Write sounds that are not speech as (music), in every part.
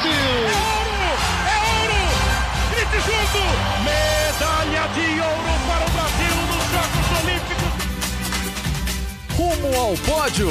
Brasil! É ouro! É ouro! Grite junto! Medalha de ouro para o Brasil nos Jogos Olímpicos! Rumo ao pódio!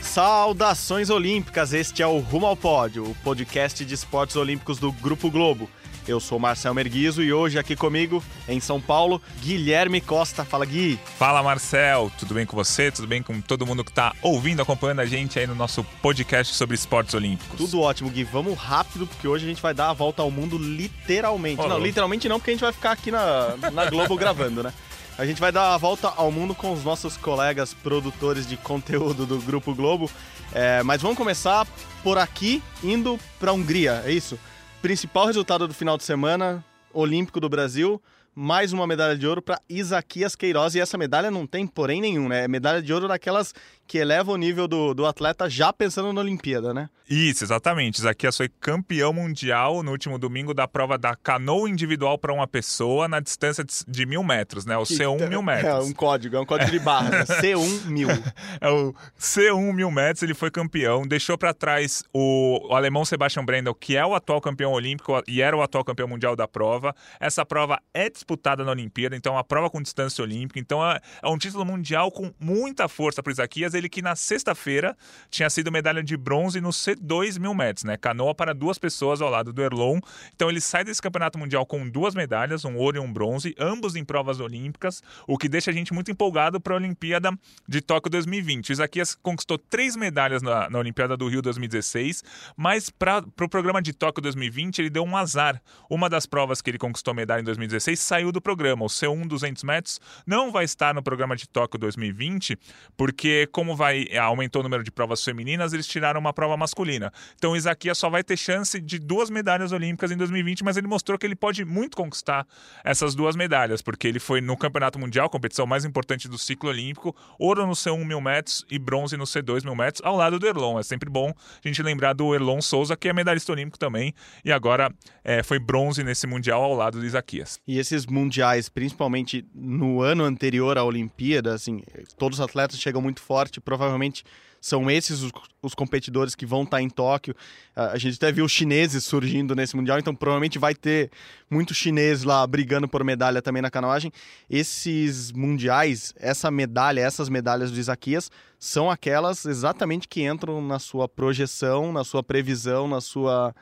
Saudações olímpicas, este é o Rumo ao Pódio, o podcast de esportes olímpicos do Grupo Globo. Eu sou Marcel Merguizo e hoje aqui comigo, em São Paulo, Guilherme Costa. Fala, Gui. Fala, Marcel. Tudo bem com você? Tudo bem com todo mundo que está ouvindo, acompanhando a gente aí no nosso podcast sobre esportes olímpicos? Tudo ótimo, Gui. Vamos rápido, porque hoje a gente vai dar a volta ao mundo literalmente. Não, literalmente não, porque a gente vai ficar aqui na, na Globo (laughs) gravando, né? A gente vai dar a volta ao mundo com os nossos colegas produtores de conteúdo do Grupo Globo. É, mas vamos começar por aqui, indo para a Hungria, é isso? Principal resultado do final de semana olímpico do Brasil, mais uma medalha de ouro para Isaquias Queiroz. E essa medalha não tem porém nenhum, né? É medalha de ouro daquelas que eleva o nível do, do atleta já pensando na Olimpíada, né? Isso, exatamente. Isaquias foi campeão mundial no último domingo da prova da canoa individual para uma pessoa na distância de mil metros, né? O que C1 mil metros. É um código, é um código de barra. Né? (laughs) C1 mil. (laughs) É o C1 mil metros, ele foi campeão. Deixou para trás o, o, alemão Sebastian Brendel, que é o atual campeão olímpico e era o atual campeão mundial da prova. Essa prova é disputada na Olimpíada, então uma prova com distância olímpica. Então é, é um título mundial com muita força para Isaquias ele que na sexta-feira tinha sido medalha de bronze no C2 mil metros, né? Canoa para duas pessoas ao lado do Erlon. Então ele sai desse campeonato mundial com duas medalhas, um ouro e um bronze, ambos em provas olímpicas, o que deixa a gente muito empolgado para a Olimpíada de Tóquio 2020. O Isaquias conquistou três medalhas na, na Olimpíada do Rio 2016, mas para o pro programa de Tóquio 2020 ele deu um azar. Uma das provas que ele conquistou medalha em 2016 saiu do programa. O C1 200 metros não vai estar no programa de Tóquio 2020, porque como vai aumentou o número de provas femininas, eles tiraram uma prova masculina. Então o Isaquias só vai ter chance de duas medalhas olímpicas em 2020, mas ele mostrou que ele pode muito conquistar essas duas medalhas, porque ele foi no Campeonato Mundial, competição mais importante do ciclo olímpico, ouro no C1 mil metros e bronze no C2 mil metros, ao lado do Erlon. É sempre bom a gente lembrar do Erlon Souza, que é medalhista olímpico também, e agora é, foi bronze nesse Mundial ao lado do Isaquias. E mundiais, principalmente no ano anterior à Olimpíada, assim, todos os atletas chegam muito forte, provavelmente são esses os, os competidores que vão estar em Tóquio. a gente até viu chineses surgindo nesse Mundial, então provavelmente vai ter muito chinês lá brigando por medalha também na canoagem. Esses mundiais, essa medalha, essas medalhas do Isaquias, são aquelas exatamente que entram na sua projeção, na sua previsão, na sua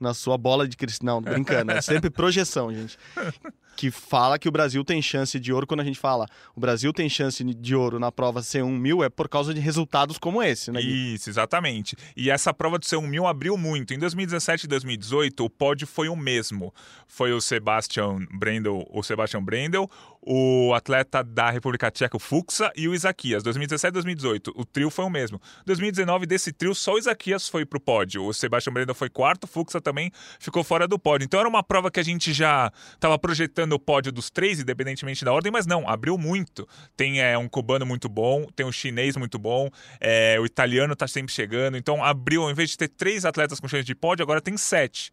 na sua bola de cristal. Não, brincando, é sempre projeção, gente. Que fala que o Brasil tem chance de ouro. Quando a gente fala o Brasil tem chance de ouro na prova C1 mil, é por causa de resultados como esse, né? Gui? Isso, exatamente. E essa prova do C1 mil abriu muito. Em 2017 e 2018, o pódio foi o mesmo. Foi o Sebastian Brendel, o Sebastian Brendel, o atleta da República Tcheca, o Fuxa, e o Isaquias. 2017 e 2018, o trio foi o mesmo. 2019, desse trio, só o Isaquias foi pro pódio. O Sebastian Brendel foi quarto, o Fuxa também ficou fora do pódio. Então era uma prova que a gente já estava projetando o pódio dos três, independentemente da ordem, mas não, abriu muito. Tem é, um cubano muito bom, tem um chinês muito bom, é, o italiano está sempre chegando. Então abriu, ao invés de ter três atletas com chance de pódio, agora tem sete.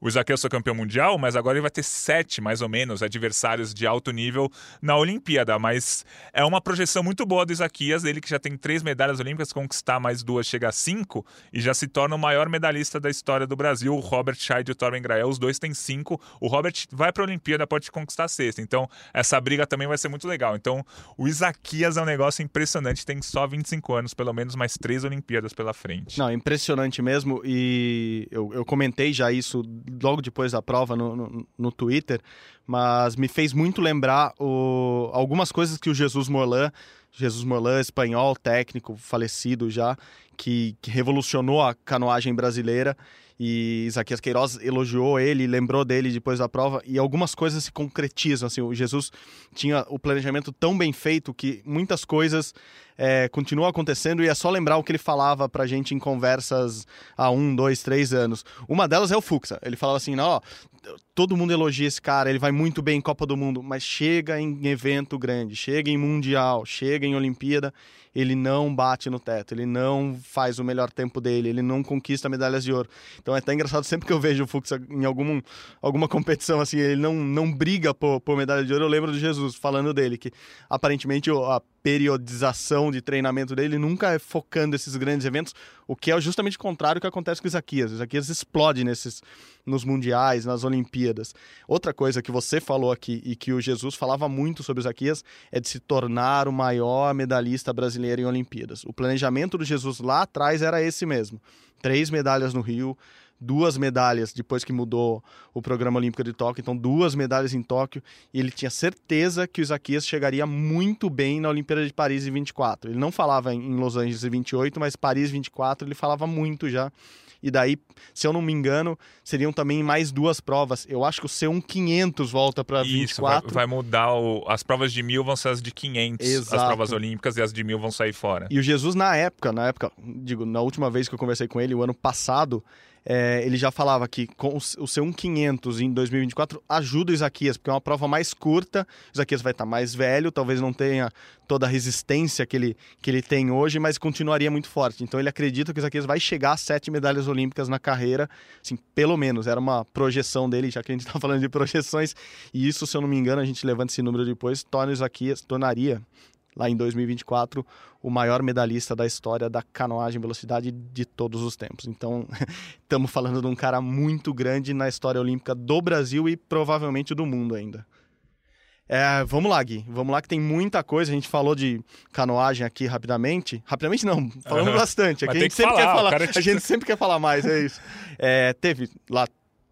O Isaquias foi campeão mundial, mas agora ele vai ter sete, mais ou menos, adversários de alto nível na Olimpíada. Mas é uma projeção muito boa do Isaquias, ele que já tem três medalhas olímpicas, conquistar mais duas chega a cinco e já se torna o maior medalhista da história do Brasil. O Robert Scheid e o Torben Grael, os dois têm cinco. O Robert vai para a Olimpíada, pode conquistar sexta. Então, essa briga também vai ser muito legal. Então, o Isaquias é um negócio impressionante, tem só 25 anos, pelo menos mais três Olimpíadas pela frente. Não, impressionante mesmo. E eu, eu comentei já isso logo depois da prova no, no, no Twitter, mas me fez muito lembrar o, algumas coisas que o Jesus Morlan, Jesus Morlan, espanhol, técnico, falecido já, que, que revolucionou a canoagem brasileira e Isaquias Queiroz elogiou ele, lembrou dele depois da prova e algumas coisas se concretizam. Assim, o Jesus tinha o planejamento tão bem feito que muitas coisas é, continuam acontecendo e é só lembrar o que ele falava pra gente em conversas há um, dois, três anos. Uma delas é o Fuxa. Ele falava assim: ó, todo mundo elogia esse cara, ele vai muito bem em Copa do Mundo, mas chega em evento grande, chega em Mundial, chega em Olimpíada ele não bate no teto, ele não faz o melhor tempo dele, ele não conquista medalhas de ouro. Então é até engraçado sempre que eu vejo o Fux em algum, alguma competição assim, ele não, não briga por, por medalha de ouro. Eu lembro do Jesus falando dele, que aparentemente a periodização de treinamento dele nunca é focando esses grandes eventos, o que é justamente o contrário do que acontece com Isaquias. Isaquias explode nesses, nos mundiais, nas Olimpíadas. Outra coisa que você falou aqui e que o Jesus falava muito sobre Isaquias é de se tornar o maior medalhista brasileiro em Olimpíadas. O planejamento do Jesus lá atrás era esse mesmo: três medalhas no Rio, duas medalhas depois que mudou o programa olímpico de Tóquio, então duas medalhas em Tóquio, e ele tinha certeza que o Isaquias chegaria muito bem na Olimpíada de Paris em 24. Ele não falava em Los Angeles em 28, mas Paris 24 ele falava muito já. E daí, se eu não me engano, seriam também mais duas provas. Eu acho que o C1 500 volta para 24. Isso, vai, vai mudar. O, as provas de mil vão ser as de 500, Exato. as provas olímpicas, e as de mil vão sair fora. E o Jesus, na época, na época, digo, na última vez que eu conversei com ele, o ano passado, é, ele já falava que com o C1500 em 2024 ajuda o Isaquias, porque é uma prova mais curta, o Isaquias vai estar mais velho, talvez não tenha toda a resistência que ele, que ele tem hoje, mas continuaria muito forte. Então ele acredita que o Isaquias vai chegar a sete medalhas olímpicas na carreira, assim, pelo menos, era uma projeção dele, já que a gente está (laughs) falando de projeções, e isso, se eu não me engano, a gente levanta esse número depois, torna o Isaquias, tornaria lá em 2024, o maior medalhista da história da canoagem velocidade de todos os tempos. Então, (laughs) estamos falando de um cara muito grande na história olímpica do Brasil e provavelmente do mundo ainda. É, vamos lá, Gui. Vamos lá que tem muita coisa. A gente falou de canoagem aqui rapidamente. Rapidamente não, falamos uhum. bastante. Aqui a gente sempre falar, quer falar. A gente (laughs) sempre quer falar mais, é isso. É, teve lá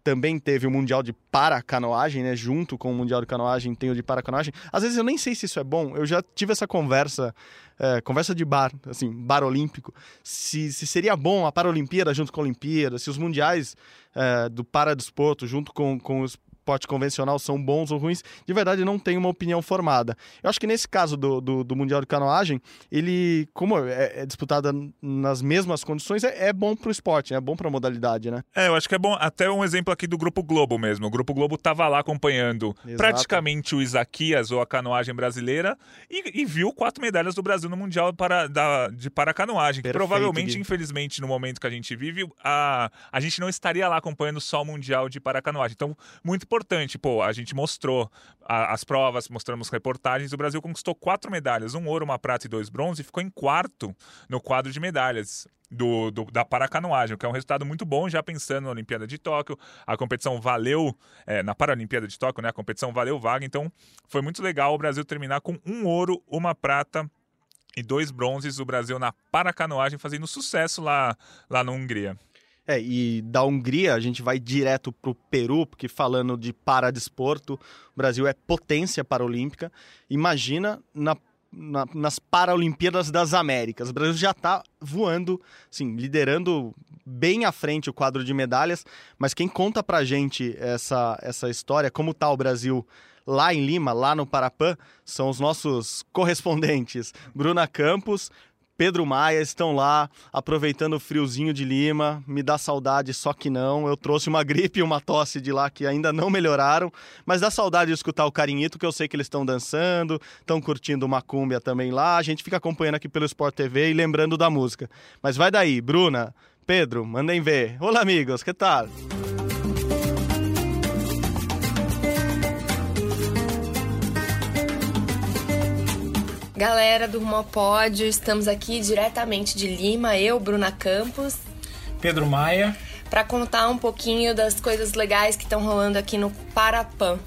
também teve o Mundial de Paracanoagem, né? Junto com o Mundial de Canoagem tem o de Paracanoagem. Às vezes eu nem sei se isso é bom. Eu já tive essa conversa, é, conversa de bar, assim, bar olímpico. Se, se seria bom a Paralimpíada junto com a Olimpíada, se os mundiais é, do Paradesporto junto com, com os esporte convencional são bons ou ruins, de verdade não tenho uma opinião formada. Eu acho que nesse caso do, do, do Mundial de Canoagem, ele, como é, é disputada nas mesmas condições, é, é bom para o esporte, é bom para a modalidade, né? É, eu acho que é bom. Até um exemplo aqui do Grupo Globo mesmo. O Grupo Globo estava lá acompanhando Exato. praticamente o Isaquias ou a canoagem brasileira e, e, viu quatro medalhas do Brasil no Mundial para, da, de paracanoagem. Que provavelmente, Gui. infelizmente, no momento que a gente vive, a, a gente não estaria lá acompanhando só o Mundial de paracanoagem. Então, muito importante importante. Pô, a gente mostrou a, as provas, mostramos reportagens. O Brasil conquistou quatro medalhas: um ouro, uma prata e dois bronze, e ficou em quarto no quadro de medalhas. Do, do, da paracanoagem, que é um resultado muito bom, já pensando na Olimpíada de Tóquio. A competição valeu, é, na Paralimpíada de Tóquio, né? A competição valeu vaga, então foi muito legal o Brasil terminar com um ouro, uma prata e dois bronzes. O Brasil na paracanoagem fazendo sucesso lá, lá na Hungria. É, e da Hungria a gente vai direto para o Peru, porque falando de paradesporto, o Brasil é potência paralímpica. Imagina na, na, nas Paralimpíadas das Américas. O Brasil já está voando, assim, liderando bem à frente o quadro de medalhas, mas quem conta pra gente essa, essa história, como está o Brasil lá em Lima, lá no Parapã, são os nossos correspondentes. Bruna Campos, Pedro Maia estão lá aproveitando o friozinho de Lima. Me dá saudade, só que não. Eu trouxe uma gripe e uma tosse de lá que ainda não melhoraram, mas dá saudade de escutar o carinhito, que eu sei que eles estão dançando, estão curtindo uma cúmbia também lá. A gente fica acompanhando aqui pelo Sport TV e lembrando da música. Mas vai daí, Bruna, Pedro, mandem ver. Olá, amigos, que tal? Galera do Rumopódio, estamos aqui diretamente de Lima, eu, Bruna Campos. Pedro Maia. Para contar um pouquinho das coisas legais que estão rolando aqui no Parapan.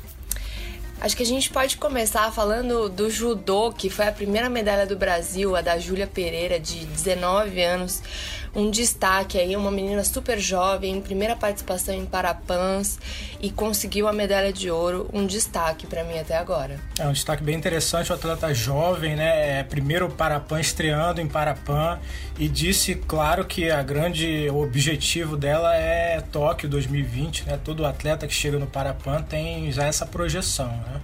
Acho que a gente pode começar falando do judô, que foi a primeira medalha do Brasil, a da Júlia Pereira, de 19 anos um destaque aí, uma menina super jovem, primeira participação em Parapans e conseguiu a medalha de ouro, um destaque para mim até agora. É um destaque bem interessante, o atleta jovem, né? É, primeiro Parapan estreando em Parapan e disse, claro, que a grande objetivo dela é Tóquio 2020, né? Todo atleta que chega no Parapan tem já essa projeção, né?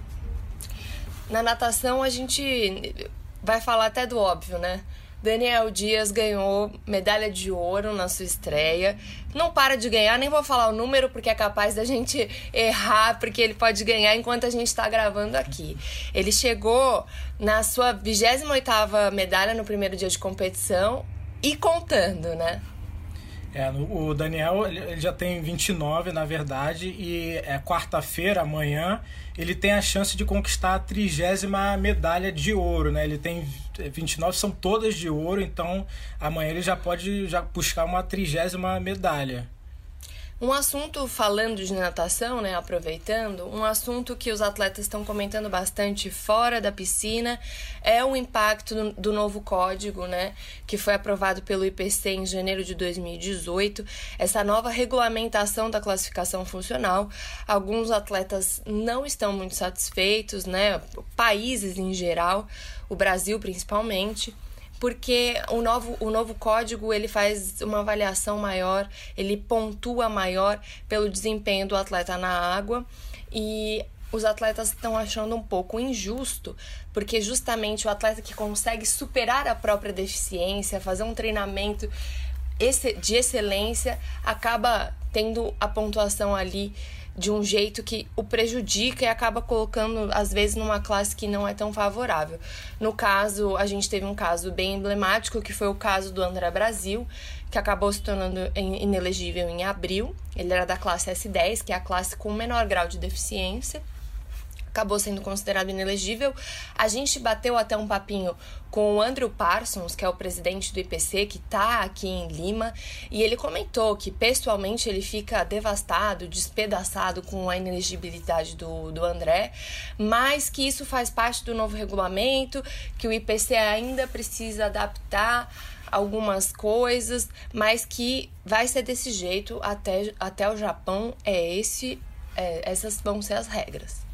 Na natação a gente vai falar até do óbvio, né? Daniel Dias ganhou medalha de ouro na sua estreia. Não para de ganhar, nem vou falar o número porque é capaz da gente errar, porque ele pode ganhar enquanto a gente está gravando aqui. Ele chegou na sua 28ª medalha no primeiro dia de competição e contando, né? É, o Daniel ele já tem 29, na verdade, e é quarta-feira, amanhã, ele tem a chance de conquistar a trigésima medalha de ouro, né? Ele tem 29, são todas de ouro, então amanhã ele já pode já buscar uma trigésima medalha. Um assunto falando de natação, né, aproveitando, um assunto que os atletas estão comentando bastante fora da piscina é o impacto do, novo código, né, que foi aprovado pelo IPC em janeiro de 2018, essa nova regulamentação da classificação funcional. Alguns atletas não estão muito satisfeitos, né, países em geral, o Brasil principalmente porque o novo, o novo código ele faz uma avaliação maior, ele pontua maior pelo desempenho do atleta na água. E os atletas estão achando um pouco injusto, porque justamente o atleta que consegue superar a própria deficiência, fazer um treinamento de excelência, acaba tendo a pontuação ali de um jeito que o prejudica e acaba colocando, às vezes, numa classe que não é tão favorável. No caso, a gente teve um caso bem emblemático, que foi o caso do André Brasil, que acabou se tornando inelegível em abril. Ele era da classe S10, que é a classe com menor grau de deficiência acabou sendo considerado inelegível. A gente bateu até um papinho com o Andrew Parsons, que é o presidente do IPC, que está aqui em Lima, e ele comentou que pessoalmente ele fica devastado, despedaçado com a inelegibilidade do, do André, mas que isso faz parte do novo regulamento, que o IPC ainda precisa adaptar algumas coisas, mas que vai ser desse jeito até, até o Japão. É esse, é, essas vão ser as regras.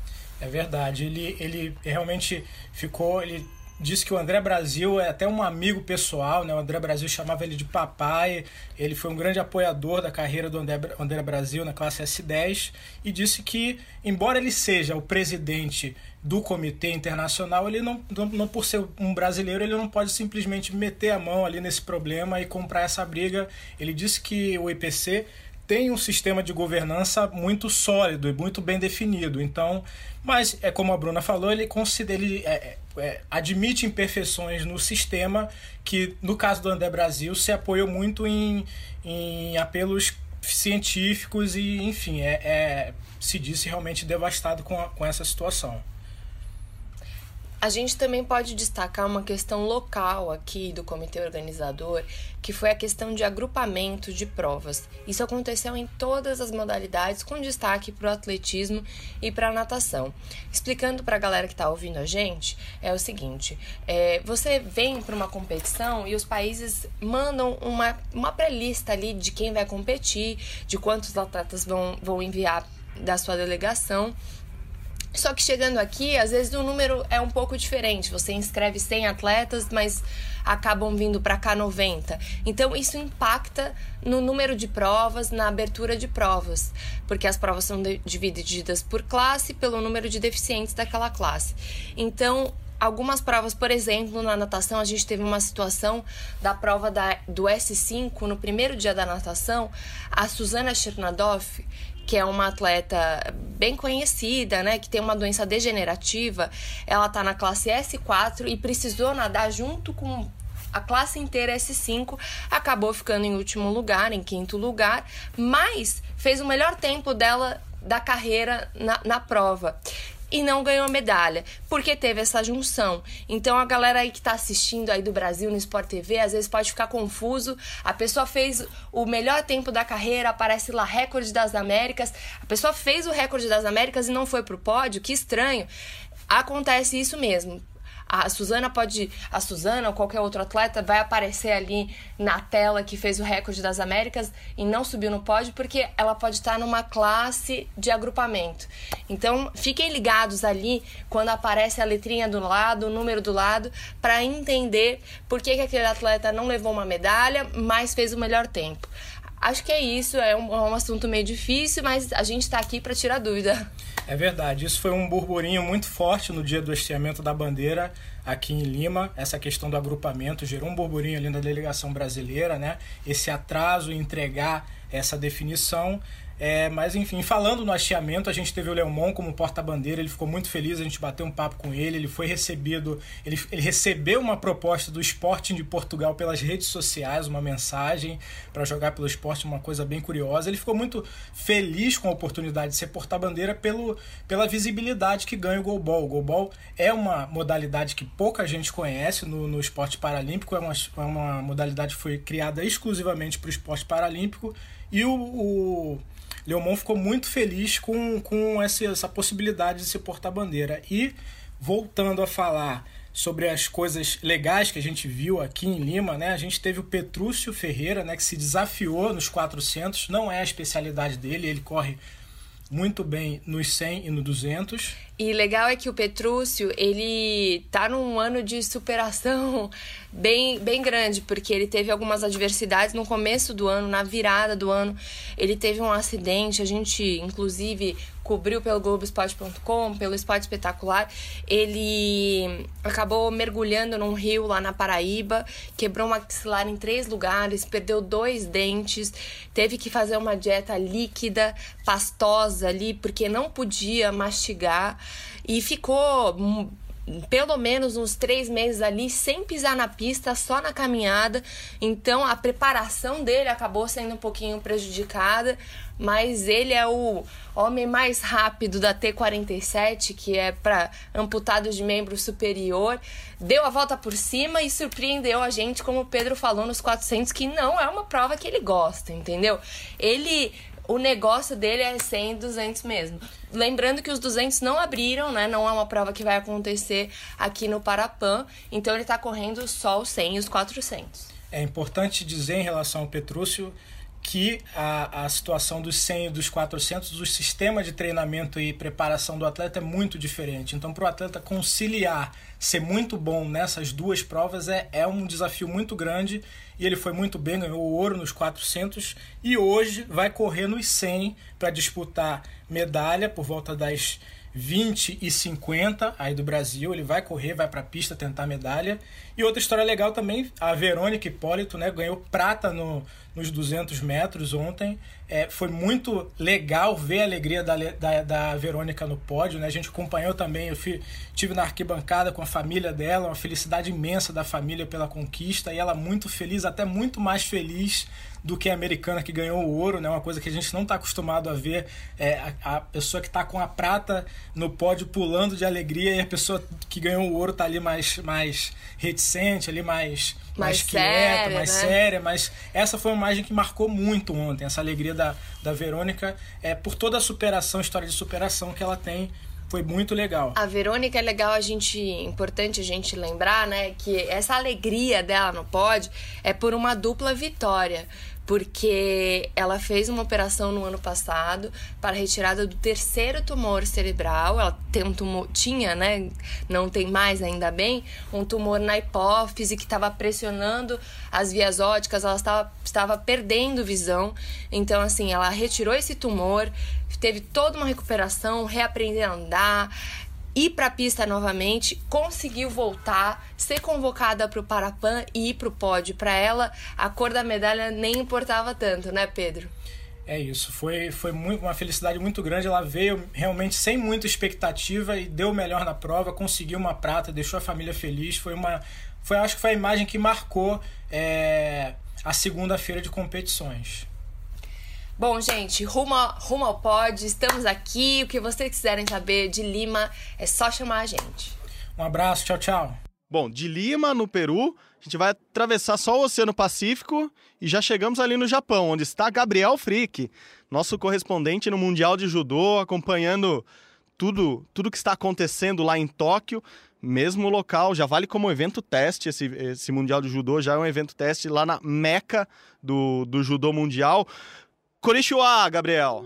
É verdade. Ele, ele realmente ficou. Ele disse que o André Brasil é até um amigo pessoal, né? O André Brasil chamava ele de papai. Ele foi um grande apoiador da carreira do André, André Brasil na classe S10 e disse que, embora ele seja o presidente do Comitê Internacional, ele não, não, não, por ser um brasileiro, ele não pode simplesmente meter a mão ali nesse problema e comprar essa briga. Ele disse que o IPC tem um sistema de governança muito sólido e muito bem definido. Então, mas é como a Bruna falou, ele considera, ele é, é, admite imperfeições no sistema que, no caso do André Brasil, se apoiou muito em, em apelos científicos e, enfim, é, é se disse realmente devastado com, a, com essa situação. A gente também pode destacar uma questão local aqui do comitê organizador, que foi a questão de agrupamento de provas. Isso aconteceu em todas as modalidades, com destaque para o atletismo e para a natação. Explicando para a galera que está ouvindo a gente, é o seguinte: é, você vem para uma competição e os países mandam uma, uma pré-lista ali de quem vai competir, de quantos atletas vão, vão enviar da sua delegação. Só que chegando aqui, às vezes o número é um pouco diferente. Você inscreve 100 atletas, mas acabam vindo para cá 90. Então isso impacta no número de provas, na abertura de provas, porque as provas são divididas por classe pelo número de deficientes daquela classe. Então algumas provas, por exemplo, na natação, a gente teve uma situação da prova da, do S5, no primeiro dia da natação, a Suzana Chernadoff, que é uma atleta bem conhecida, né, que tem uma doença degenerativa, ela tá na classe S4 e precisou nadar junto com a classe inteira S5, acabou ficando em último lugar, em quinto lugar, mas fez o melhor tempo dela da carreira na, na prova e não ganhou medalha, porque teve essa junção. Então a galera aí que tá assistindo aí do Brasil no Sport TV, às vezes pode ficar confuso. A pessoa fez o melhor tempo da carreira, aparece lá recorde das Américas. A pessoa fez o recorde das Américas e não foi pro pódio, que estranho. Acontece isso mesmo. A Suzana pode. A Suzana ou qualquer outro atleta vai aparecer ali na tela que fez o recorde das Américas e não subiu no pódio porque ela pode estar numa classe de agrupamento. Então, fiquem ligados ali quando aparece a letrinha do lado, o número do lado, para entender por que, que aquele atleta não levou uma medalha, mas fez o melhor tempo. Acho que é isso, é um, é um assunto meio difícil, mas a gente está aqui para tirar dúvida. É verdade, isso foi um burburinho muito forte no dia do hasteamento da bandeira aqui em Lima. Essa questão do agrupamento gerou um burburinho ali na delegação brasileira, né? Esse atraso em entregar essa definição. É, mas enfim, falando no hasteamento, a gente teve o Leomon como porta-bandeira, ele ficou muito feliz, a gente bateu um papo com ele, ele foi recebido, ele, ele recebeu uma proposta do Sporting de Portugal pelas redes sociais, uma mensagem para jogar pelo esporte, uma coisa bem curiosa. Ele ficou muito feliz com a oportunidade de ser porta-bandeira pelo, pela visibilidade que ganha o goalball. O goalball é uma modalidade que pouca gente conhece no, no esporte paralímpico, é uma, é uma modalidade que foi criada exclusivamente para o esporte paralímpico e o, o Leomon ficou muito feliz com, com essa, essa possibilidade de ser porta-bandeira. E voltando a falar sobre as coisas legais que a gente viu aqui em Lima, né? A gente teve o Petrúcio Ferreira, né, que se desafiou nos 400, não é a especialidade dele, ele corre muito bem nos 100 e no 200. E legal é que o Petrúcio, ele tá num ano de superação (laughs) bem, bem grande, porque ele teve algumas adversidades no começo do ano, na virada do ano. Ele teve um acidente, a gente inclusive cobriu pelo Globoesporte.com, pelo Esporte Espetacular. Ele acabou mergulhando num rio lá na Paraíba, quebrou uma maxilar em três lugares, perdeu dois dentes, teve que fazer uma dieta líquida, pastosa ali, porque não podia mastigar e ficou pelo menos uns três meses ali sem pisar na pista, só na caminhada. Então a preparação dele acabou sendo um pouquinho prejudicada, mas ele é o homem mais rápido da T47, que é para amputados de membro superior. Deu a volta por cima e surpreendeu a gente, como o Pedro falou nos 400, que não é uma prova que ele gosta, entendeu? Ele o negócio dele é 100 e 200 mesmo. Lembrando que os 200 não abriram, né? Não é uma prova que vai acontecer aqui no Parapan. Então ele está correndo só os 100 e os 400. É importante dizer em relação ao Petrúcio que a, a situação dos 100 e dos 400, o sistema de treinamento e preparação do atleta é muito diferente. Então, para o atleta conciliar, ser muito bom nessas duas provas é, é um desafio muito grande. E ele foi muito bem, ganhou ouro nos 400 e hoje vai correr nos 100 para disputar medalha por volta das 20 e 50 aí do Brasil. Ele vai correr, vai para a pista tentar medalha. E outra história legal também, a Verônica Hipólito né, ganhou prata no, nos 200 metros ontem. É, foi muito legal ver a alegria da, da, da Verônica no pódio. Né? A gente acompanhou também, eu fui, tive na arquibancada com a família dela, uma felicidade imensa da família pela conquista. E ela muito feliz, até muito mais feliz do que a americana que ganhou o ouro, né? Uma coisa que a gente não está acostumado a ver é a, a pessoa que está com a prata no pódio pulando de alegria e a pessoa que ganhou o ouro está ali mais mais reticente, ali mais mais, mais quieta, séria, mais né? séria, mas essa foi uma imagem que marcou muito ontem, essa alegria da, da Verônica, é por toda a superação, história de superação que ela tem foi muito legal. A Verônica é legal a gente, importante a gente lembrar, né, que essa alegria dela no pódio é por uma dupla vitória porque ela fez uma operação no ano passado para retirada do terceiro tumor cerebral. Ela tem um tumor, tinha, né? Não tem mais, ainda bem, um tumor na hipófise que estava pressionando as vias ópticas, ela estava, estava perdendo visão. Então, assim, ela retirou esse tumor, teve toda uma recuperação, reaprender a andar, ir para a pista novamente, conseguiu voltar, ser convocada para o Parapan e ir para o pódio. Para ela, a cor da medalha nem importava tanto, né, Pedro? É isso, foi, foi muito, uma felicidade muito grande. Ela veio realmente sem muita expectativa e deu o melhor na prova, conseguiu uma prata, deixou a família feliz. Foi uma, foi acho que foi a imagem que marcou é, a segunda-feira de competições. Bom, gente, rumo, rumo ao pod, estamos aqui. O que vocês quiserem saber de Lima é só chamar a gente. Um abraço, tchau, tchau. Bom, de Lima, no Peru, a gente vai atravessar só o Oceano Pacífico e já chegamos ali no Japão, onde está Gabriel Frick, nosso correspondente no Mundial de Judô, acompanhando tudo, tudo que está acontecendo lá em Tóquio. Mesmo local, já vale como evento teste, esse, esse Mundial de Judô já é um evento teste lá na meca do, do Judô Mundial. Konnichiwa, Gabriel.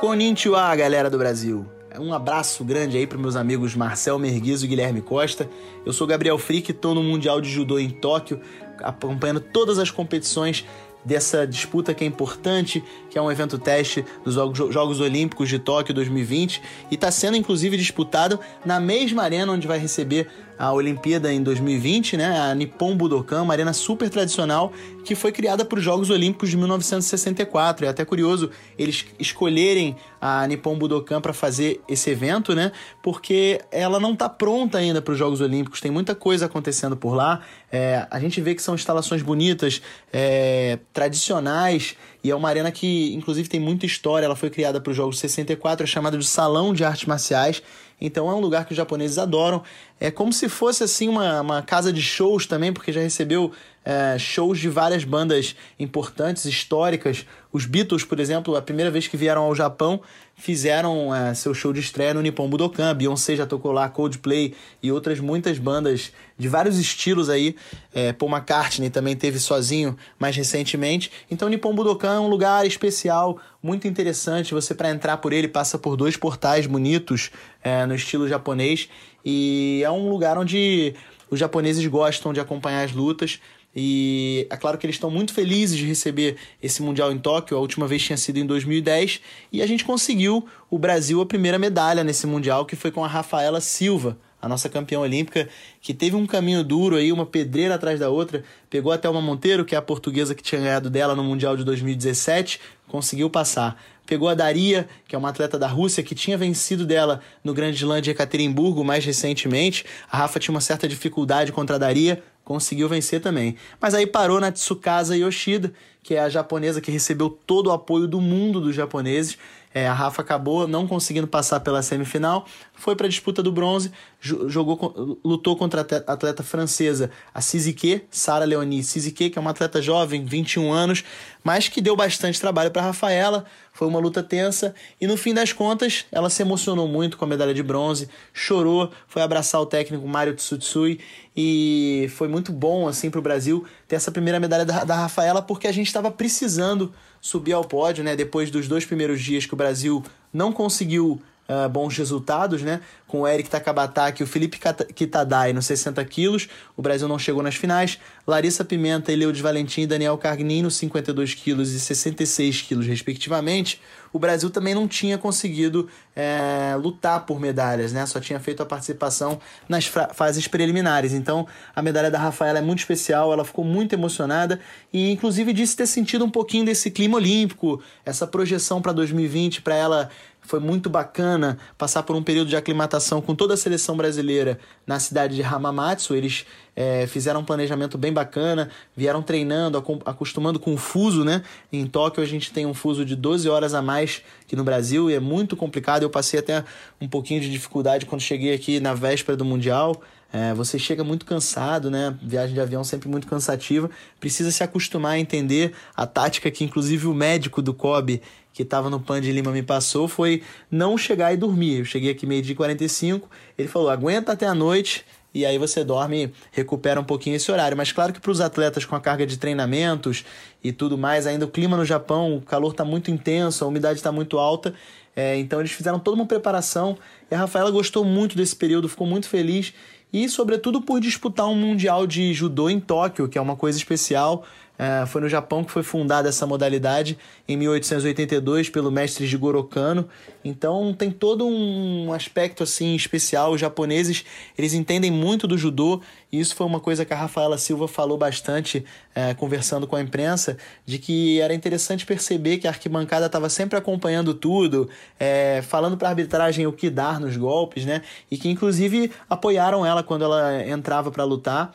Konnichiwa, galera do Brasil. Um abraço grande aí para meus amigos Marcel Merguizo e Guilherme Costa. Eu sou Gabriel Frick, estou no Mundial de Judô em Tóquio, acompanhando todas as competições dessa disputa que é importante, que é um evento teste dos Jogos Olímpicos de Tóquio 2020 e está sendo inclusive disputado na mesma arena onde vai receber a Olimpíada em 2020, né? A Nippon Budokan, uma arena super tradicional que foi criada para os Jogos Olímpicos de 1964. É até curioso eles escolherem a Nippon Budokan para fazer esse evento, né? Porque ela não está pronta ainda para os Jogos Olímpicos. Tem muita coisa acontecendo por lá. É, a gente vê que são instalações bonitas, é, tradicionais e é uma arena que, inclusive, tem muita história. Ela foi criada para os Jogos 64, é chamada de Salão de Artes Marciais. Então é um lugar que os japoneses adoram. É como se fosse assim uma, uma casa de shows também, porque já recebeu é, shows de várias bandas importantes, históricas. Os Beatles, por exemplo, a primeira vez que vieram ao Japão, fizeram é, seu show de estreia no Nippon Budokan. Beyoncé já tocou lá, Coldplay e outras muitas bandas de vários estilos aí. É, Paul McCartney também teve sozinho mais recentemente. Então, Nippon Budokan é um lugar especial, muito interessante. Você, para entrar por ele, passa por dois portais bonitos é, no estilo japonês. E é um lugar onde os japoneses gostam de acompanhar as lutas. E é claro que eles estão muito felizes de receber esse Mundial em Tóquio. A última vez tinha sido em 2010. E a gente conseguiu, o Brasil, a primeira medalha nesse Mundial, que foi com a Rafaela Silva, a nossa campeã olímpica, que teve um caminho duro aí, uma pedreira atrás da outra. Pegou até uma Monteiro, que é a portuguesa que tinha ganhado dela no Mundial de 2017, conseguiu passar. Pegou a Daria, que é uma atleta da Rússia, que tinha vencido dela no Grande Slam de Ekaterimburgo mais recentemente. A Rafa tinha uma certa dificuldade contra a Daria, conseguiu vencer também. Mas aí parou na Tsukasa Yoshida, que é a japonesa que recebeu todo o apoio do mundo dos japoneses. É, a Rafa acabou não conseguindo passar pela semifinal, foi para a disputa do bronze, jogou, lutou contra a atleta francesa, a Sizike, Sara Leonie Sizike, que é uma atleta jovem, 21 anos, mas que deu bastante trabalho para Rafaela. Foi uma luta tensa e no fim das contas ela se emocionou muito com a medalha de bronze, chorou, foi abraçar o técnico Mário Tsutsui e foi muito bom assim para o Brasil ter essa primeira medalha da, da Rafaela porque a gente estava precisando subir ao pódio, né? Depois dos dois primeiros dias que o Brasil não conseguiu uh, bons resultados, né? Com o Eric Takabataki o Felipe Kitadai nos 60 quilos. O Brasil não chegou nas finais. Larissa Pimenta, Eleudes Valentim e Daniel Cargnin nos 52 quilos e 66 quilos, respectivamente. O Brasil também não tinha conseguido é, lutar por medalhas, né? Só tinha feito a participação nas fases preliminares. Então, a medalha da Rafaela é muito especial, ela ficou muito emocionada e, inclusive, disse ter sentido um pouquinho desse clima olímpico, essa projeção para 2020 para ela foi muito bacana passar por um período de aclimatação com toda a seleção brasileira na cidade de Hamamatsu. Eles é, fizeram um planejamento bem bacana, vieram treinando, acostumando com o fuso, né? Em Tóquio a gente tem um fuso de 12 horas a mais que no Brasil e é muito complicado. Eu passei até um pouquinho de dificuldade quando cheguei aqui na véspera do Mundial. É, você chega muito cansado, né? Viagem de avião sempre muito cansativa. Precisa se acostumar a entender a tática que, inclusive, o médico do COB que estava no Pan de Lima me passou foi não chegar e dormir. Eu cheguei aqui meio-dia 45, ele falou: aguenta até a noite e aí você dorme, recupera um pouquinho esse horário. Mas claro que para os atletas com a carga de treinamentos e tudo mais, ainda o clima no Japão, o calor está muito intenso, a umidade está muito alta. É, então eles fizeram toda uma preparação e a Rafaela gostou muito desse período, ficou muito feliz e, sobretudo, por disputar um Mundial de Judô em Tóquio, que é uma coisa especial. É, foi no Japão que foi fundada essa modalidade em 1882 pelo mestre Jigoro Kano. Então tem todo um aspecto assim especial. Os japoneses eles entendem muito do judô e isso foi uma coisa que a Rafaela Silva falou bastante é, conversando com a imprensa de que era interessante perceber que a arquibancada estava sempre acompanhando tudo, é, falando para a arbitragem o que dar nos golpes, né? E que inclusive apoiaram ela quando ela entrava para lutar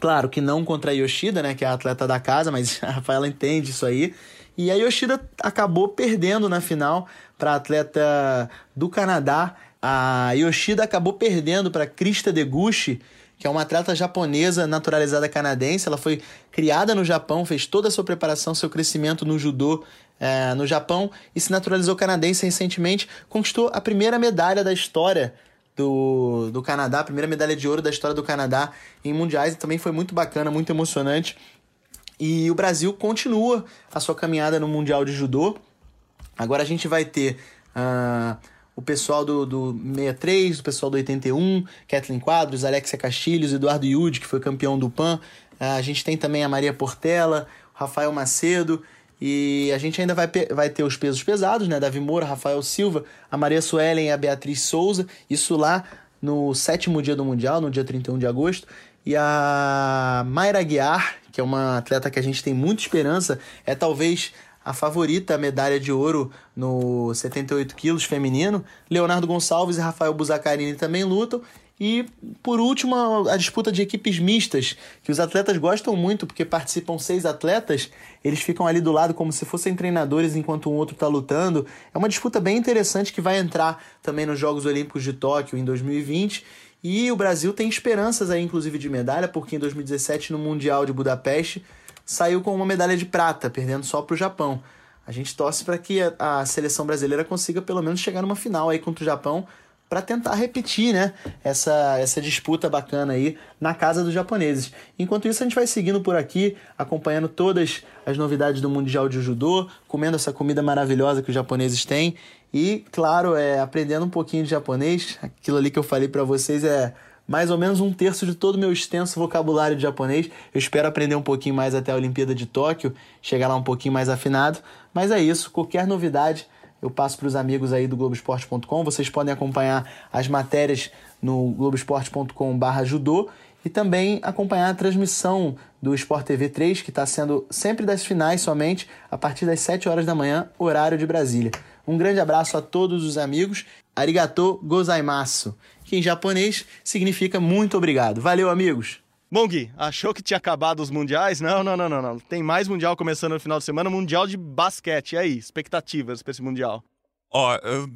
Claro que não contra a Yoshida, né, que é a atleta da casa, mas (laughs) a Rafaela entende isso aí. E a Yoshida acabou perdendo na final para a atleta do Canadá. A Yoshida acabou perdendo para Krista Deguchi, que é uma atleta japonesa naturalizada canadense. Ela foi criada no Japão, fez toda a sua preparação, seu crescimento no judô é, no Japão e se naturalizou canadense recentemente. Conquistou a primeira medalha da história do, do Canadá, a primeira medalha de ouro da história do Canadá em mundiais, e também foi muito bacana, muito emocionante. E o Brasil continua a sua caminhada no Mundial de Judô. Agora a gente vai ter uh, o pessoal do, do 63, o pessoal do 81, Kathleen Quadros, Alexia Castilhos, Eduardo Yudi, que foi campeão do PAN. Uh, a gente tem também a Maria Portela, Rafael Macedo e a gente ainda vai, vai ter os pesos pesados, né? Davi Moura, Rafael Silva, a Maria Suelen e a Beatriz Souza. Isso lá no sétimo dia do Mundial, no dia 31 de agosto. E a Mayra Guiar, que é uma atleta que a gente tem muita esperança, é talvez a favorita a medalha de ouro no 78 quilos feminino. Leonardo Gonçalves e Rafael Buzacarini também lutam. E, por último, a disputa de equipes mistas, que os atletas gostam muito, porque participam seis atletas, eles ficam ali do lado como se fossem treinadores enquanto um outro está lutando. É uma disputa bem interessante que vai entrar também nos Jogos Olímpicos de Tóquio em 2020. E o Brasil tem esperanças aí, inclusive, de medalha, porque em 2017, no Mundial de Budapeste, saiu com uma medalha de prata, perdendo só para o Japão. A gente torce para que a, a seleção brasileira consiga pelo menos chegar numa final aí contra o Japão para tentar repetir, né, essa, essa disputa bacana aí na casa dos japoneses. Enquanto isso, a gente vai seguindo por aqui, acompanhando todas as novidades do Mundial de Judô, comendo essa comida maravilhosa que os japoneses têm e, claro, é aprendendo um pouquinho de japonês. Aquilo ali que eu falei para vocês é mais ou menos um terço de todo o meu extenso vocabulário de japonês. Eu espero aprender um pouquinho mais até a Olimpíada de Tóquio, chegar lá um pouquinho mais afinado. Mas é isso, qualquer novidade eu passo para os amigos aí do Globoesporte.com. Vocês podem acompanhar as matérias no globoesporte.com/judô e também acompanhar a transmissão do Sport TV 3, que está sendo sempre das finais somente, a partir das 7 horas da manhã, horário de Brasília. Um grande abraço a todos os amigos. Arigato gozaimasu, que em japonês significa muito obrigado. Valeu, amigos! Bom, Gui, achou que tinha acabado os mundiais? Não, não, não, não, não. Tem mais mundial começando no final de semana, mundial de basquete. E aí, expectativas para esse mundial? Ó, eu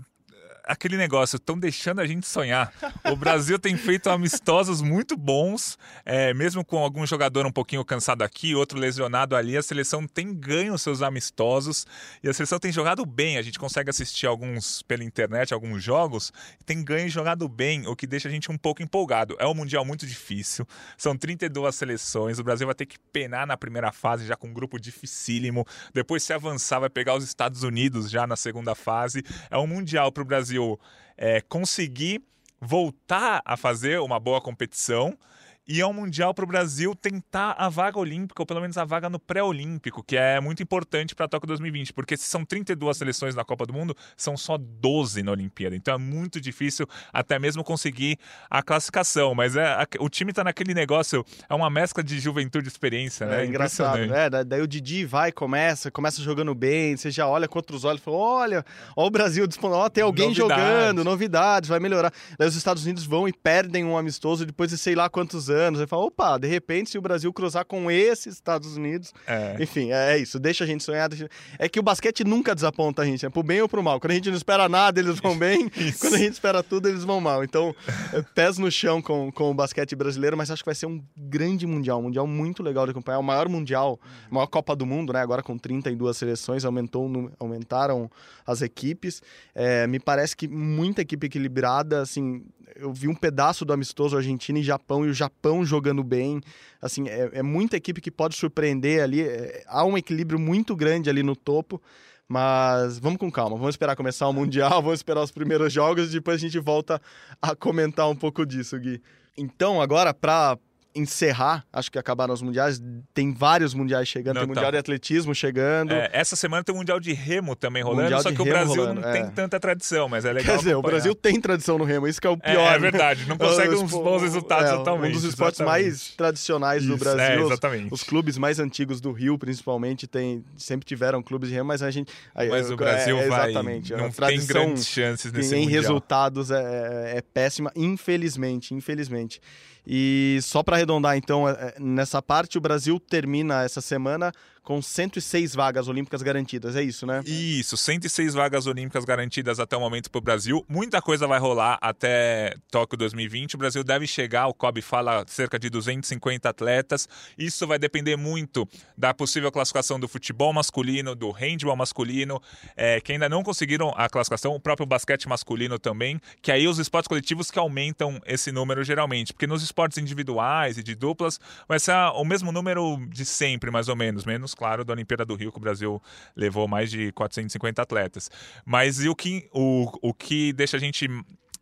aquele negócio, estão deixando a gente sonhar. O Brasil tem feito amistosos muito bons, é, mesmo com algum jogador um pouquinho cansado aqui, outro lesionado ali, a seleção tem ganho seus amistosos e a seleção tem jogado bem. A gente consegue assistir alguns pela internet, alguns jogos, tem ganho e jogado bem, o que deixa a gente um pouco empolgado. É um Mundial muito difícil, são 32 seleções, o Brasil vai ter que penar na primeira fase, já com um grupo dificílimo, depois se avançar vai pegar os Estados Unidos já na segunda fase. É um Mundial para o Brasil Brasil é, conseguir voltar a fazer uma boa competição e é um mundial para o Brasil tentar a vaga olímpica, ou pelo menos a vaga no pré-olímpico, que é muito importante para a Tóquio 2020, porque se são 32 seleções na Copa do Mundo, são só 12 na Olimpíada. Então é muito difícil até mesmo conseguir a classificação. Mas é, o time está naquele negócio, é uma mescla de juventude e experiência, né? É engraçado, né? Daí o Didi vai, começa, começa jogando bem, você já olha com outros olhos e fala: olha, olha o Brasil disponível, ó, tem alguém Novidade. jogando, novidades, vai melhorar. Daí os Estados Unidos vão e perdem um amistoso depois de sei lá quantos anos. Aí fala, opa, de repente, se o Brasil cruzar com esses Estados Unidos. É. Enfim, é isso. Deixa a gente sonhar. Deixa... É que o basquete nunca desaponta a gente, é pro bem ou pro mal. Quando a gente não espera nada, eles vão (laughs) bem. Quando a gente espera tudo, eles vão mal. Então, é, pés no chão com, com o basquete brasileiro, mas acho que vai ser um grande mundial. Um mundial muito legal de acompanhar. O maior mundial, a maior Copa do Mundo, né? Agora com 32 seleções, aumentou, aumentaram as equipes. É, me parece que muita equipe equilibrada, assim, eu vi um pedaço do amistoso Argentina e Japão e o Japão jogando bem. Assim, é, é muita equipe que pode surpreender ali. É, há um equilíbrio muito grande ali no topo. Mas vamos com calma, vamos esperar começar o Mundial, (laughs) vamos esperar os primeiros jogos e depois a gente volta a comentar um pouco disso, Gui. Então, agora, para encerrar, acho que acabaram os mundiais. Tem vários mundiais chegando, não, tem mundial tá. de atletismo chegando. É, essa semana tem o mundial de remo também rolando, mundial só que o Brasil rolando, não é. tem tanta tradição, mas é legal. Quer dizer, acompanhar. o Brasil tem tradição no remo, isso que é o pior. É, é verdade, não consegue uns bons resultados é, totalmente. Um dos esportes exatamente. mais tradicionais isso, do Brasil. É, exatamente. Os, os, clubes mais antigos do Rio, principalmente, tem, sempre tiveram clubes de remo, mas a gente. Mas o Brasil é, vai. Exatamente. Não tem grandes chances nesse em mundial. resultados é, é péssima, infelizmente, infelizmente. E só para arredondar, então, é, é, nessa parte, o Brasil termina essa semana com 106 vagas olímpicas garantidas, é isso, né? Isso, 106 vagas olímpicas garantidas até o momento para o Brasil. Muita coisa vai rolar até Tóquio 2020. O Brasil deve chegar, o COB fala, cerca de 250 atletas. Isso vai depender muito da possível classificação do futebol masculino, do handball masculino, é, que ainda não conseguiram a classificação, o próprio basquete masculino também, que aí os esportes coletivos que aumentam esse número geralmente, porque nos esportes individuais e de duplas vai ser o mesmo número de sempre, mais ou menos, menos claro, da Olimpíada do Rio, que o Brasil levou mais de 450 atletas. Mas e o que, o, o que deixa a gente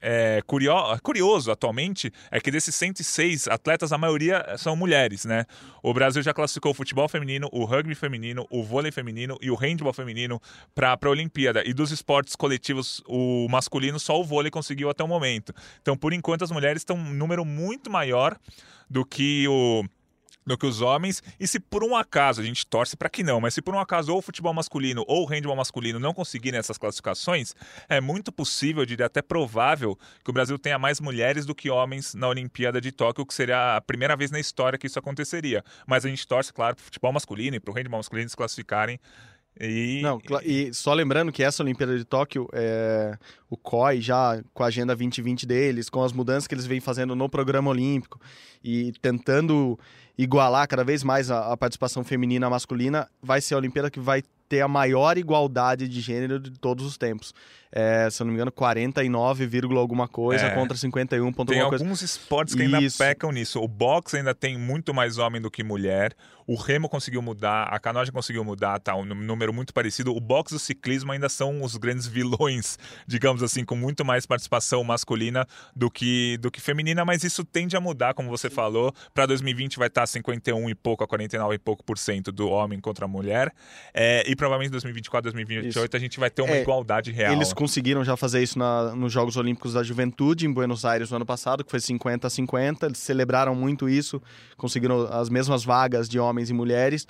é, curio, curioso atualmente é que desses 106 atletas, a maioria são mulheres, né? O Brasil já classificou o futebol feminino, o rugby feminino, o vôlei feminino e o handball feminino para a Olimpíada. E dos esportes coletivos, o masculino, só o vôlei conseguiu até o momento. Então, por enquanto, as mulheres estão um número muito maior do que o do que os homens. E se por um acaso, a gente torce para que não, mas se por um acaso ou o futebol masculino ou o handball masculino não conseguirem essas classificações, é muito possível, eu diria até provável, que o Brasil tenha mais mulheres do que homens na Olimpíada de Tóquio, que seria a primeira vez na história que isso aconteceria. Mas a gente torce, claro, para o futebol masculino e para o handball masculino se classificarem e... Não, e só lembrando que essa Olimpíada de Tóquio, é, o COI já com a Agenda 2020 deles, com as mudanças que eles vêm fazendo no programa olímpico e tentando igualar cada vez mais a, a participação feminina e masculina, vai ser a Olimpíada que vai ter a maior igualdade de gênero de todos os tempos é, se eu não me engano, 49, alguma coisa é. contra 51 ponto Tem alguns coisa. esportes que ainda pecam nisso. O boxe ainda tem muito mais homem do que mulher. O remo conseguiu mudar, a canoagem conseguiu mudar, tá um número muito parecido. O boxe e o ciclismo ainda são os grandes vilões, (laughs) digamos assim, com muito mais participação masculina do que, do que feminina, mas isso tende a mudar, como você falou. Para 2020 vai estar 51 e pouco a 49 e pouco por cento do homem contra a mulher. É, e provavelmente 2024, 2028 isso. a gente vai ter uma é, igualdade real. Eles conseguiram já fazer isso na, nos Jogos Olímpicos da Juventude em Buenos Aires no ano passado, que foi 50 a 50. Eles celebraram muito isso, conseguiram as mesmas vagas de homens e mulheres.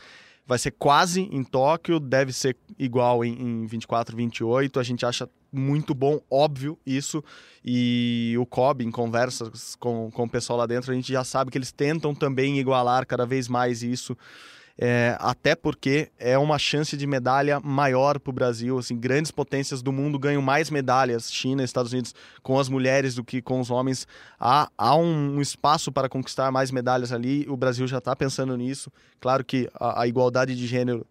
Vai ser quase em Tóquio, deve ser igual em, em 24, 28. A gente acha muito bom, óbvio, isso. E o COB, em conversas com, com o pessoal lá dentro, a gente já sabe que eles tentam também igualar cada vez mais isso é, até porque é uma chance de medalha maior para o Brasil. Assim, grandes potências do mundo ganham mais medalhas, China, Estados Unidos, com as mulheres do que com os homens. Há, há um, um espaço para conquistar mais medalhas ali. O Brasil já está pensando nisso. Claro que a, a, igualdade de gênero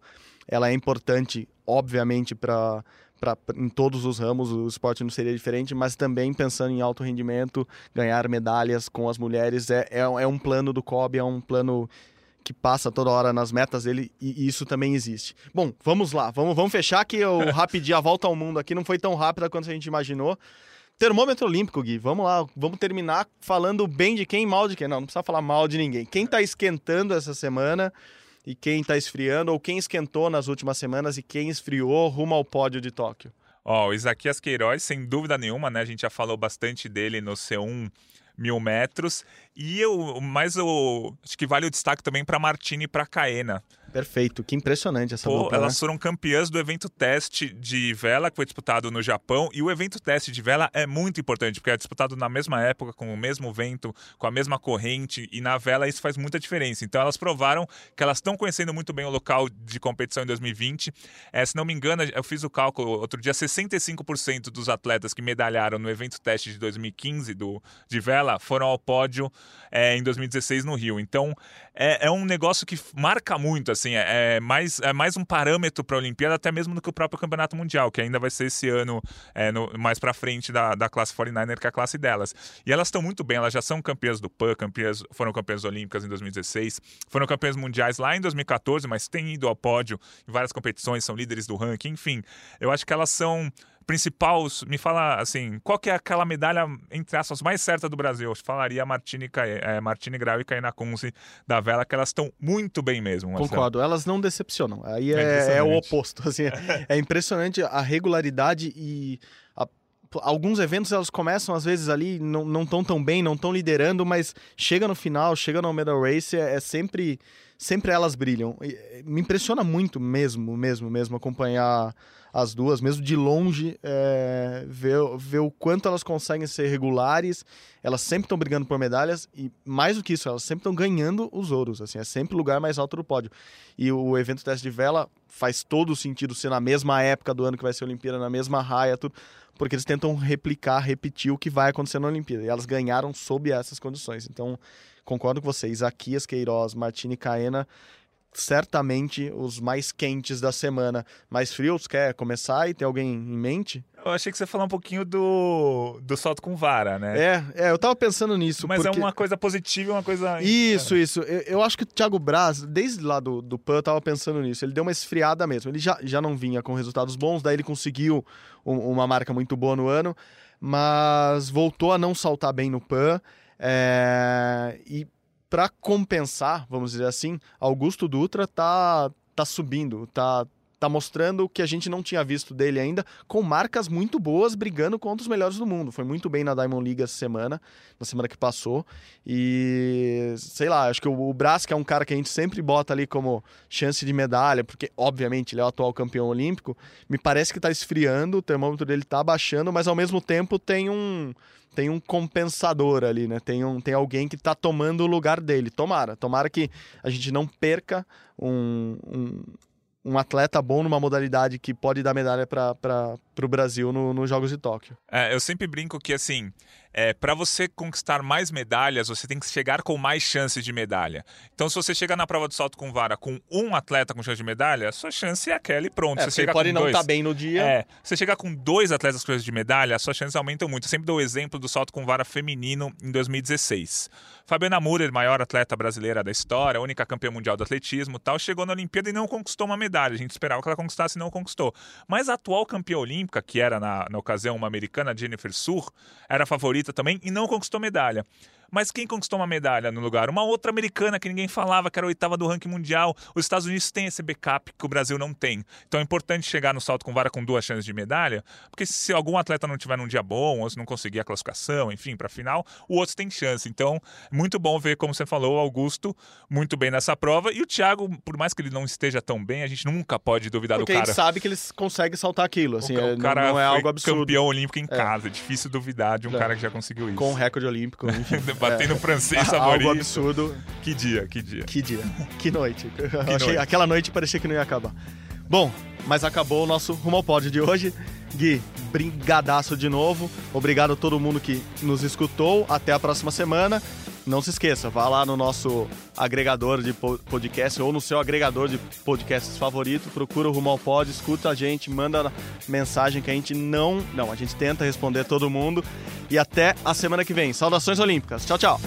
ela é importante, obviamente, para Pra, em todos os ramos o esporte não seria diferente, mas também pensando em alto rendimento, ganhar medalhas com as mulheres é, é, é um plano do COB, é um plano que passa toda hora nas metas dele e isso também existe. Bom, vamos lá, vamos, vamos fechar que o (laughs) rapidinho a volta ao mundo aqui não foi tão rápida quanto a gente imaginou. Termômetro olímpico, Gui. Vamos lá, vamos terminar falando bem de quem, mal de quem. Não, não precisa falar mal de ninguém. Quem está esquentando essa semana e quem está esfriando, ou quem esquentou nas últimas semanas e quem esfriou rumo ao pódio de Tóquio. Ó, oh, o Isaquias Queiroz, sem dúvida nenhuma, né? A gente já falou bastante dele no C1 mil metros. E eu, mas eu acho que vale o destaque também para Martini e para Caena. Perfeito, que impressionante essa Pô, dupla. Elas né? foram campeãs do evento teste de vela que foi disputado no Japão e o evento teste de vela é muito importante porque é disputado na mesma época com o mesmo vento, com a mesma corrente e na vela isso faz muita diferença. Então elas provaram que elas estão conhecendo muito bem o local de competição em 2020. É, se não me engano, eu fiz o cálculo outro dia, 65% dos atletas que medalharam no evento teste de 2015 do de vela foram ao pódio é, em 2016 no Rio. Então é, é um negócio que marca muito assim, é, é mais, é mais um parâmetro para a Olimpíada, até mesmo do que o próprio Campeonato Mundial, que ainda vai ser esse ano é, no, mais para frente da, da classe 49er, que é a classe delas. E elas estão muito bem, elas já são campeãs do PAN, campeãs, foram campeãs olímpicas em 2016, foram campeãs mundiais lá em 2014, mas têm ido ao pódio em várias competições, são líderes do ranking, enfim. Eu acho que elas são principal, me fala assim, qual que é aquela medalha, entre aspas, mais certa do Brasil? Eu falaria Martini, é, Martini Grau e Caena Kunze da vela, que elas estão muito bem mesmo. Marcelo. Concordo, elas não decepcionam. Aí é, é, é o oposto. Assim, é impressionante a regularidade e alguns eventos elas começam às vezes ali não estão tão bem, não estão liderando, mas chega no final, chega no medal race, é, é sempre sempre elas brilham. E, me impressiona muito mesmo, mesmo, mesmo acompanhar as duas, mesmo de longe, é, ver, ver o quanto elas conseguem ser regulares. Elas sempre estão brigando por medalhas e, mais do que isso, elas sempre estão ganhando os ouros. Assim, é sempre o lugar mais alto do pódio. E o evento teste de vela faz todo sentido ser na mesma época do ano que vai ser a Olimpíada, na mesma raia, tudo, porque eles tentam replicar, repetir o que vai acontecer na Olimpíada. E elas ganharam sob essas condições. Então, concordo com vocês. Isaquias Queiroz, Martini Caena certamente os mais quentes da semana. Mais frios, quer começar e ter alguém em mente? Eu achei que você ia falar um pouquinho do, do salto com vara, né? É, é eu tava pensando nisso. Mas é porque... é uma coisa positiva e uma coisa. Isso, isso. Eu, eu, acho que o Thiago Braz, desde lá do, do PAN, eu tava pensando nisso. Ele deu uma esfriada mesmo. Ele já, já não vinha com resultados bons, daí ele conseguiu um, uma marca muito boa no ano. mas voltou a não saltar bem no PAN. É, e para compensar, vamos dizer assim, Augusto Dutra tá, tá subindo, tá, tá mostrando o que a gente não tinha visto dele ainda, com marcas muito boas, brigando contra os melhores do mundo. Foi muito bem na Diamond League essa semana, na semana que passou. E sei lá, acho que o, o Brás, que é um cara que a gente sempre bota ali como chance de medalha, porque obviamente ele é o atual campeão olímpico, me parece que tá esfriando, o termômetro dele tá baixando, mas ao mesmo tempo tem um tem um compensador ali, né? Tem, um, tem alguém que tá tomando o lugar dele. Tomara, tomara que a gente não perca um, um um atleta bom numa modalidade que pode dar medalha para o Brasil nos no Jogos de Tóquio. É, eu sempre brinco que, assim, é, para você conquistar mais medalhas, você tem que chegar com mais chances de medalha. Então, se você chegar na prova de salto com vara com um atleta com chance de medalha, a sua chance é aquela e pronto. É, você chega pode não estar tá bem no dia. É, você chegar com dois atletas com chance de medalha, as suas chances aumentam muito. Eu sempre dou o exemplo do salto com vara feminino em 2016. Fabiana Murer, maior atleta brasileira da história, única campeã mundial do atletismo tal, chegou na Olimpíada e não conquistou uma medalha. A gente esperava que ela conquistasse e não conquistou. Mas a atual campeã olímpica, que era na, na ocasião uma americana, Jennifer Sur, era favorita também e não conquistou medalha. Mas quem conquistou uma medalha no lugar? Uma outra americana que ninguém falava, que era a oitava do ranking mundial. Os Estados Unidos têm esse backup que o Brasil não tem. Então é importante chegar no salto com vara com duas chances de medalha, porque se algum atleta não tiver num dia bom, ou se não conseguir a classificação, enfim, para a final, o outro tem chance. Então, muito bom ver, como você falou, o Augusto muito bem nessa prova. E o Thiago, por mais que ele não esteja tão bem, a gente nunca pode duvidar porque do cara. Porque sabe que eles conseguem saltar aquilo. Assim, o, é, o cara não é algo absurdo. campeão olímpico em é. casa. É difícil duvidar de um é. cara que já conseguiu isso. Com recorde olímpico. (laughs) Enfim, Batendo é. francês Algo absurdo. Que dia, que dia. Que dia. (laughs) Que noite. Que noite. Aquela noite parecia que não ia acabar. Bom, mas acabou o nosso Rumo ao Pódio de hoje. Gui, brigadaço de novo. Obrigado a todo mundo que nos escutou. Até a próxima semana. Não se esqueça, vá lá no nosso agregador de podcast ou no seu agregador de podcasts favorito, procura o Rumo ao Pod, escuta a gente, manda mensagem que a gente não, não, a gente tenta responder todo mundo. E até a semana que vem. Saudações olímpicas. Tchau, tchau.